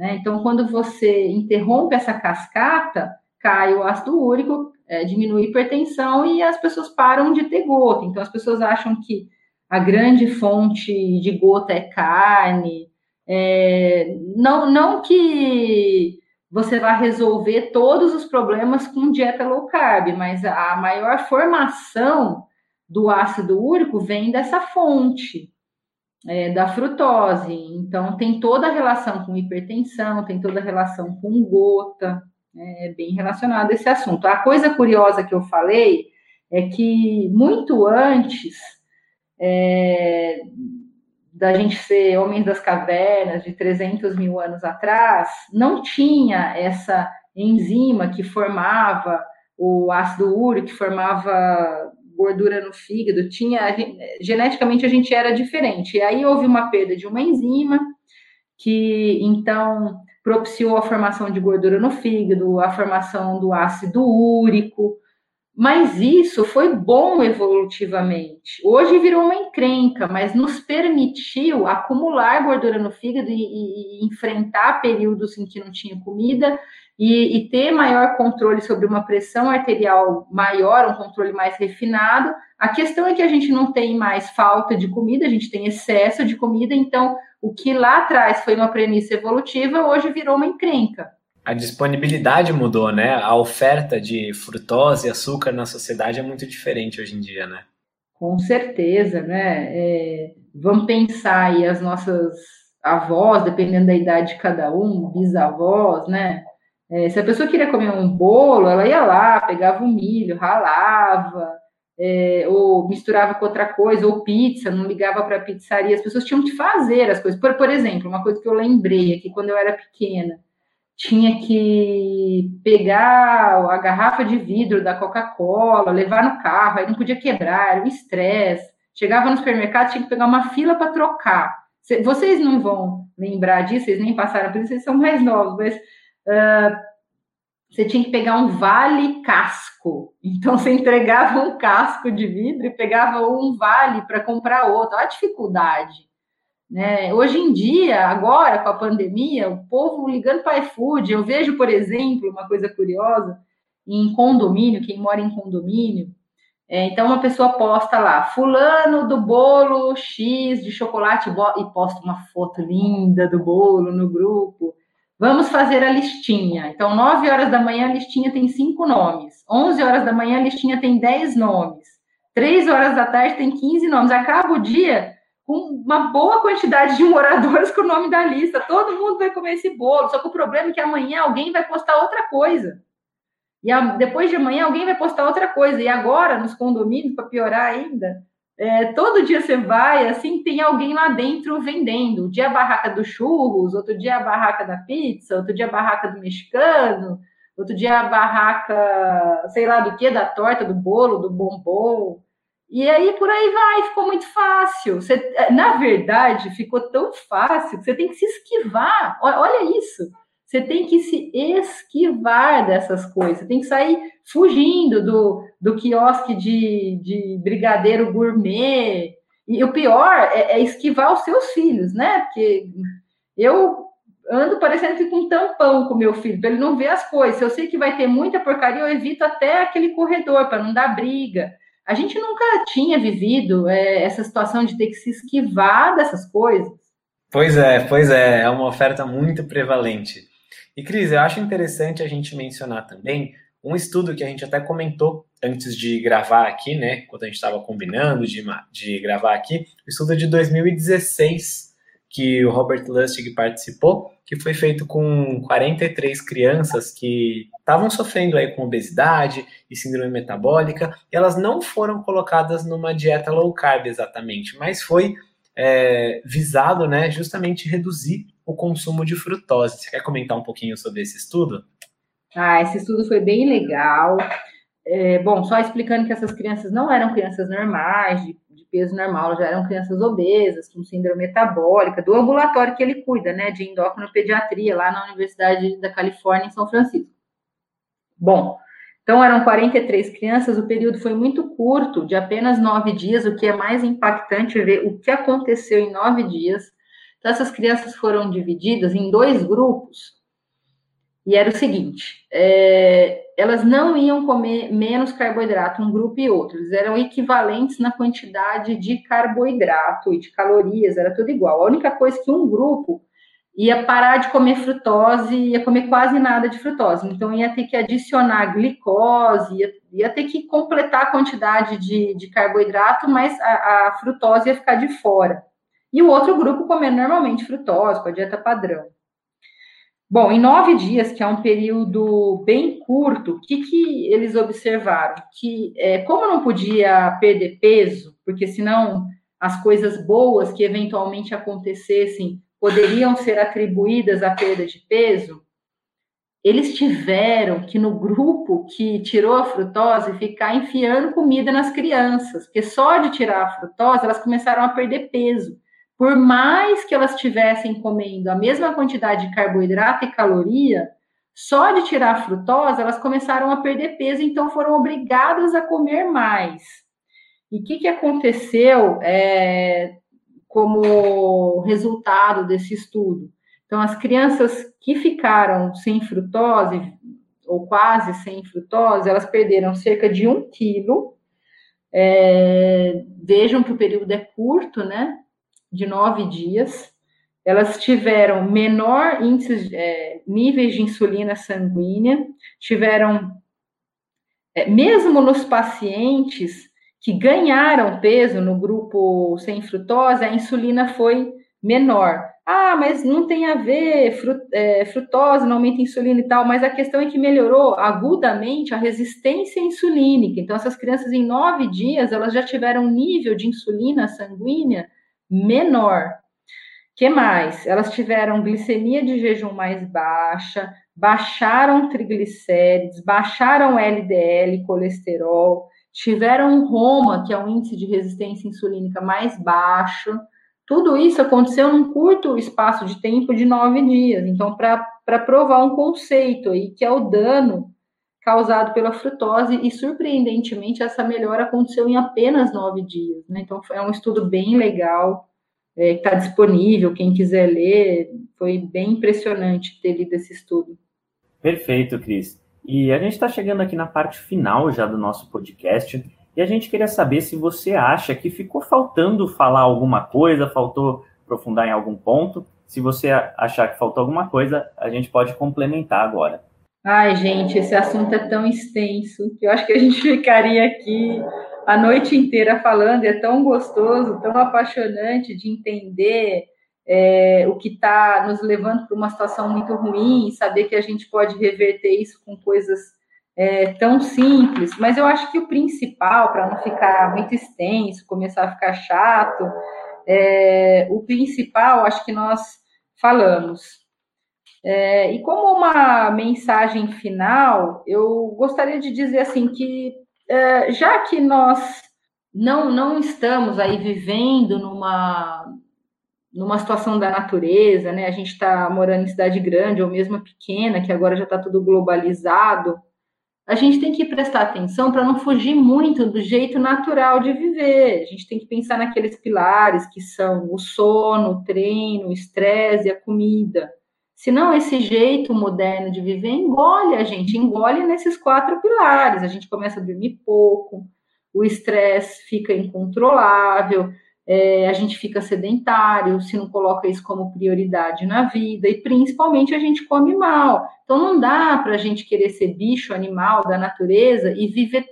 Né? Então, quando você interrompe essa cascata, cai o ácido úrico, é, diminui a hipertensão e as pessoas param de ter gota. Então, as pessoas acham que a grande fonte de gota é carne. É, não, não que você vai resolver todos os problemas com dieta low carb, mas a maior formação do ácido úrico vem dessa fonte, é, da frutose. Então, tem toda a relação com hipertensão, tem toda a relação com gota, né? é bem relacionado esse assunto. A coisa curiosa que eu falei é que muito antes é, da gente ser homens das cavernas de 300 mil anos atrás, não tinha essa enzima que formava o ácido úrico, que formava gordura no fígado, tinha geneticamente a gente era diferente. E aí houve uma perda de uma enzima que então propiciou a formação de gordura no fígado, a formação do ácido úrico, mas isso foi bom evolutivamente. Hoje virou uma encrenca, mas nos permitiu acumular gordura no fígado e, e enfrentar períodos em que não tinha comida e, e, ter maior controle sobre uma pressão arterial maior, um controle mais refinado. A questão é que a gente não tem mais falta de comida, a gente tem excesso de comida, então o que lá atrás foi uma premissa evolutiva, hoje virou uma encrenca a disponibilidade mudou, né? A oferta de frutose e açúcar na sociedade é muito diferente hoje em dia, né? Com certeza, né? É, vamos pensar aí as nossas avós, dependendo da idade de cada um, bisavós, né? É, se a pessoa queria comer um bolo, ela ia lá, pegava um milho, ralava, é, ou misturava com outra coisa, ou pizza, não ligava para a pizzaria. As pessoas tinham que fazer as coisas. Por, por exemplo, uma coisa que eu lembrei aqui quando eu era pequena tinha que pegar a garrafa de vidro da Coca-Cola, levar no carro, aí não podia quebrar, era um estresse. Chegava no supermercado, tinha que pegar uma fila para trocar. Vocês não vão lembrar disso, vocês nem passaram por isso, vocês são mais novos, mas uh, você tinha que pegar um vale casco. Então você entregava um casco de vidro e pegava um vale para comprar outro. Olha a dificuldade. Né? Hoje em dia, agora com a pandemia, o povo ligando para iFood, eu vejo, por exemplo, uma coisa curiosa, em condomínio, quem mora em condomínio, é, então uma pessoa posta lá, fulano do bolo X de chocolate e posta uma foto linda do bolo no grupo. Vamos fazer a listinha. Então, 9 horas da manhã a listinha tem cinco nomes. 11 horas da manhã a listinha tem 10 nomes. 3 horas da tarde tem 15 nomes. Acaba o dia, com uma boa quantidade de moradores com o nome da lista. Todo mundo vai comer esse bolo. Só que o problema é que amanhã alguém vai postar outra coisa. E depois de amanhã alguém vai postar outra coisa. E agora, nos condomínios, para piorar ainda, é, todo dia você vai, assim, tem alguém lá dentro vendendo. Um dia a barraca dos churros, outro dia a barraca da pizza, outro dia a barraca do mexicano, outro dia a barraca, sei lá do que, da torta, do bolo, do bombom. E aí por aí vai, ficou muito fácil. Você, na verdade, ficou tão fácil que você tem que se esquivar. Olha isso. Você tem que se esquivar dessas coisas, tem que sair fugindo do, do quiosque de, de brigadeiro gourmet. E o pior é, é esquivar os seus filhos, né? Porque eu ando parecendo que com um tampão com meu filho, para ele não ver as coisas. Se eu sei que vai ter muita porcaria, eu evito até aquele corredor para não dar briga. A gente nunca tinha vivido é, essa situação de ter que se esquivar dessas coisas. Pois é, pois é, é uma oferta muito prevalente. E, Cris, eu acho interessante a gente mencionar também um estudo que a gente até comentou antes de gravar aqui, né? Quando a gente estava combinando de, de gravar aqui, o estudo de 2016 que o Robert Lustig participou, que foi feito com 43 crianças que estavam sofrendo aí com obesidade e síndrome metabólica, e elas não foram colocadas numa dieta low carb exatamente, mas foi é, visado, né, justamente reduzir o consumo de frutose. Você quer comentar um pouquinho sobre esse estudo? Ah, esse estudo foi bem legal. É, bom, só explicando que essas crianças não eram crianças normais, de, de, peso normal, já eram crianças obesas, com síndrome metabólica, do ambulatório que ele cuida, né, de endocrinopediatria, lá na Universidade da Califórnia, em São Francisco. Bom, então eram 43 crianças, o período foi muito curto, de apenas nove dias, o que é mais impactante ver o que aconteceu em nove dias. Então, essas crianças foram divididas em dois grupos, e era o seguinte: é, elas não iam comer menos carboidrato, um grupo e outro, eles eram equivalentes na quantidade de carboidrato e de calorias, era tudo igual. A única coisa é que um grupo ia parar de comer frutose, ia comer quase nada de frutose, então ia ter que adicionar glicose, ia, ia ter que completar a quantidade de, de carboidrato, mas a, a frutose ia ficar de fora. E o outro grupo comendo normalmente frutose, com a dieta padrão. Bom, em nove dias, que é um período bem curto, o que, que eles observaram? Que, é, como não podia perder peso, porque senão as coisas boas que eventualmente acontecessem poderiam ser atribuídas à perda de peso, eles tiveram que, no grupo que tirou a frutose, ficar enfiando comida nas crianças, porque só de tirar a frutose, elas começaram a perder peso por mais que elas estivessem comendo a mesma quantidade de carboidrato e caloria, só de tirar a frutose, elas começaram a perder peso, então foram obrigadas a comer mais. E o que, que aconteceu é, como resultado desse estudo? Então, as crianças que ficaram sem frutose, ou quase sem frutose, elas perderam cerca de um quilo. É, vejam que o período é curto, né? De nove dias. Elas tiveram menor índice, é, níveis de insulina sanguínea, tiveram, é, mesmo nos pacientes que ganharam peso no grupo sem frutose, a insulina foi menor. Ah, mas não tem a ver, é, frutose não aumenta insulina e tal, mas a questão é que melhorou agudamente a resistência insulínica. Então, essas crianças em nove dias, elas já tiveram um nível de insulina sanguínea menor. que mais? Elas tiveram glicemia de jejum mais baixa, baixaram triglicérides, baixaram LDL, colesterol, tiveram Roma, que é um índice de resistência insulínica mais baixo. Tudo isso aconteceu num curto espaço de tempo de nove dias. Então, para provar um conceito aí, que é o dano causado pela frutose, e surpreendentemente essa melhora aconteceu em apenas nove dias. Né? Então, é um estudo bem legal, é, que está disponível, quem quiser ler, foi bem impressionante ter lido esse estudo. Perfeito, Cris. E a gente está chegando aqui na parte final já do nosso podcast, e a gente queria saber se você acha que ficou faltando falar alguma coisa, faltou aprofundar em algum ponto. Se você achar que faltou alguma coisa, a gente pode complementar agora. Ai, gente, esse assunto é tão extenso que eu acho que a gente ficaria aqui a noite inteira falando. É tão gostoso, tão apaixonante de entender é, o que está nos levando para uma situação muito ruim e saber que a gente pode reverter isso com coisas é, tão simples. Mas eu acho que o principal, para não ficar muito extenso, começar a ficar chato, é, o principal, acho que nós falamos. É, e como uma mensagem final, eu gostaria de dizer assim que é, já que nós não, não estamos aí vivendo numa, numa situação da natureza, né? A gente está morando em cidade grande ou mesmo pequena, que agora já está tudo globalizado. A gente tem que prestar atenção para não fugir muito do jeito natural de viver. A gente tem que pensar naqueles pilares que são o sono, o treino, o estresse e a comida. Senão, esse jeito moderno de viver engole a gente, engole nesses quatro pilares. A gente começa a dormir pouco, o estresse fica incontrolável, é, a gente fica sedentário, se não coloca isso como prioridade na vida, e principalmente a gente come mal. Então não dá para a gente querer ser bicho, animal da natureza e viver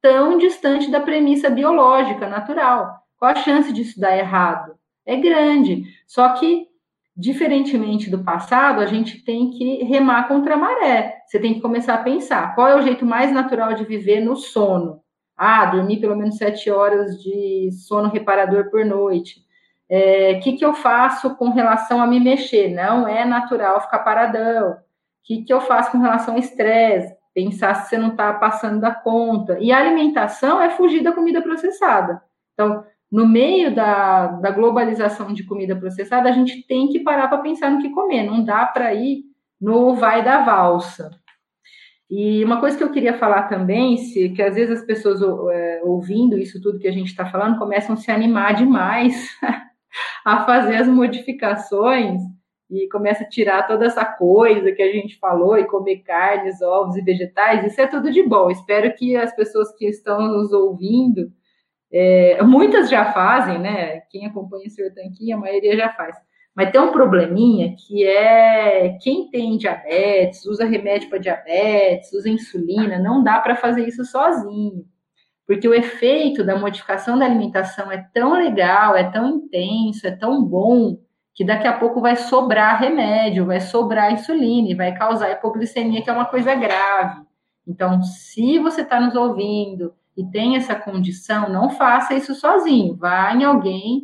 tão distante da premissa biológica, natural. Qual a chance disso dar errado? É grande. Só que, diferentemente do passado, a gente tem que remar contra a maré. Você tem que começar a pensar qual é o jeito mais natural de viver no sono ah, dormir pelo menos sete horas de sono reparador por noite. O é, que, que eu faço com relação a me mexer? Não é natural ficar paradão. O que, que eu faço com relação ao estresse? Pensar se você não está passando da conta. E a alimentação é fugir da comida processada. Então, no meio da, da globalização de comida processada, a gente tem que parar para pensar no que comer. Não dá para ir no vai da valsa. E uma coisa que eu queria falar também, se, que às vezes as pessoas é, ouvindo isso tudo que a gente está falando começam a se animar demais a fazer as modificações e começa a tirar toda essa coisa que a gente falou e comer carnes, ovos e vegetais, isso é tudo de bom. Espero que as pessoas que estão nos ouvindo, é, muitas já fazem, né? Quem acompanha o Senhor Tanquinho, a maioria já faz mas tem um probleminha que é quem tem diabetes, usa remédio para diabetes, usa insulina, não dá para fazer isso sozinho. Porque o efeito da modificação da alimentação é tão legal, é tão intenso, é tão bom, que daqui a pouco vai sobrar remédio, vai sobrar insulina e vai causar hipoglicemia, que é uma coisa grave. Então, se você está nos ouvindo e tem essa condição, não faça isso sozinho. Vá em alguém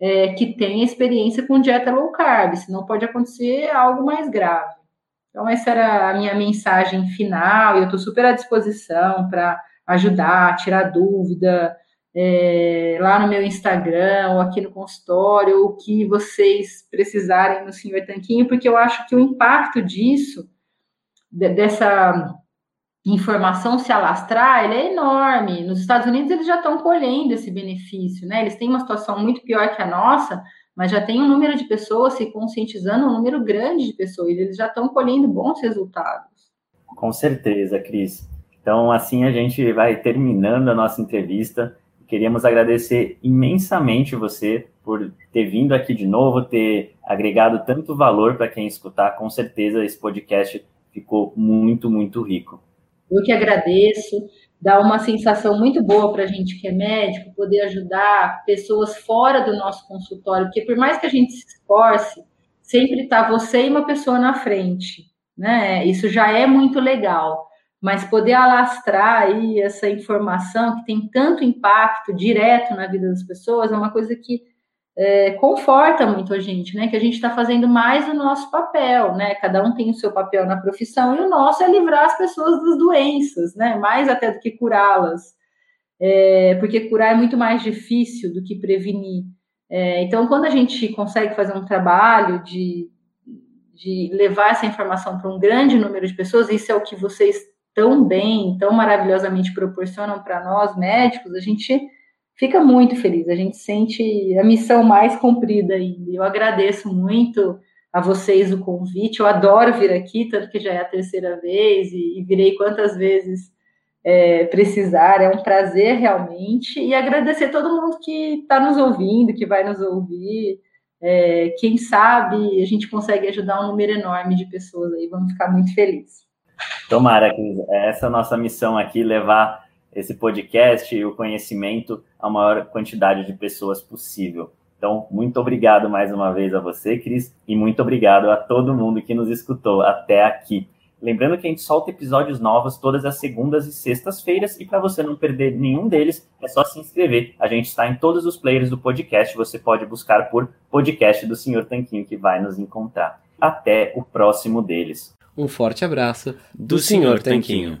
é, que tenha experiência com dieta low carb, senão pode acontecer algo mais grave. Então, essa era a minha mensagem final, e eu estou super à disposição para ajudar, tirar dúvida é, lá no meu Instagram ou aqui no consultório, o que vocês precisarem no Senhor Tanquinho, porque eu acho que o impacto disso, dessa informação se alastrar, ele é enorme. Nos Estados Unidos eles já estão colhendo esse benefício, né? Eles têm uma situação muito pior que a nossa, mas já tem um número de pessoas se conscientizando, um número grande de pessoas, eles já estão colhendo bons resultados. Com certeza, Cris. Então, assim a gente vai terminando a nossa entrevista. Queríamos agradecer imensamente você por ter vindo aqui de novo, ter agregado tanto valor para quem escutar. Com certeza esse podcast ficou muito, muito rico. Eu que agradeço, dá uma sensação muito boa para a gente que é médico, poder ajudar pessoas fora do nosso consultório, porque por mais que a gente se esforce, sempre está você e uma pessoa na frente, né? Isso já é muito legal, mas poder alastrar aí essa informação que tem tanto impacto direto na vida das pessoas é uma coisa que é, conforta muito a gente, né? Que a gente está fazendo mais o nosso papel, né? Cada um tem o seu papel na profissão e o nosso é livrar as pessoas das doenças, né? Mais até do que curá-las, é, porque curar é muito mais difícil do que prevenir. É, então, quando a gente consegue fazer um trabalho de, de levar essa informação para um grande número de pessoas, isso é o que vocês tão bem, tão maravilhosamente proporcionam para nós médicos, a gente fica muito feliz. A gente sente a missão mais cumprida ainda. Eu agradeço muito a vocês o convite. Eu adoro vir aqui, tanto que já é a terceira vez e, e virei quantas vezes é, precisar. É um prazer realmente. E agradecer todo mundo que está nos ouvindo, que vai nos ouvir. É, quem sabe a gente consegue ajudar um número enorme de pessoas aí. Vamos ficar muito felizes. Tomara, Cris. Essa é a nossa missão aqui, levar esse podcast e o conhecimento a maior quantidade de pessoas possível. Então, muito obrigado mais uma vez a você, Cris, e muito obrigado a todo mundo que nos escutou até aqui. Lembrando que a gente solta episódios novos todas as segundas e sextas-feiras, e para você não perder nenhum deles, é só se inscrever. A gente está em todos os players do podcast, você pode buscar por podcast do Senhor Tanquinho, que vai nos encontrar. Até o próximo deles. Um forte abraço do, do Senhor Tanquinho.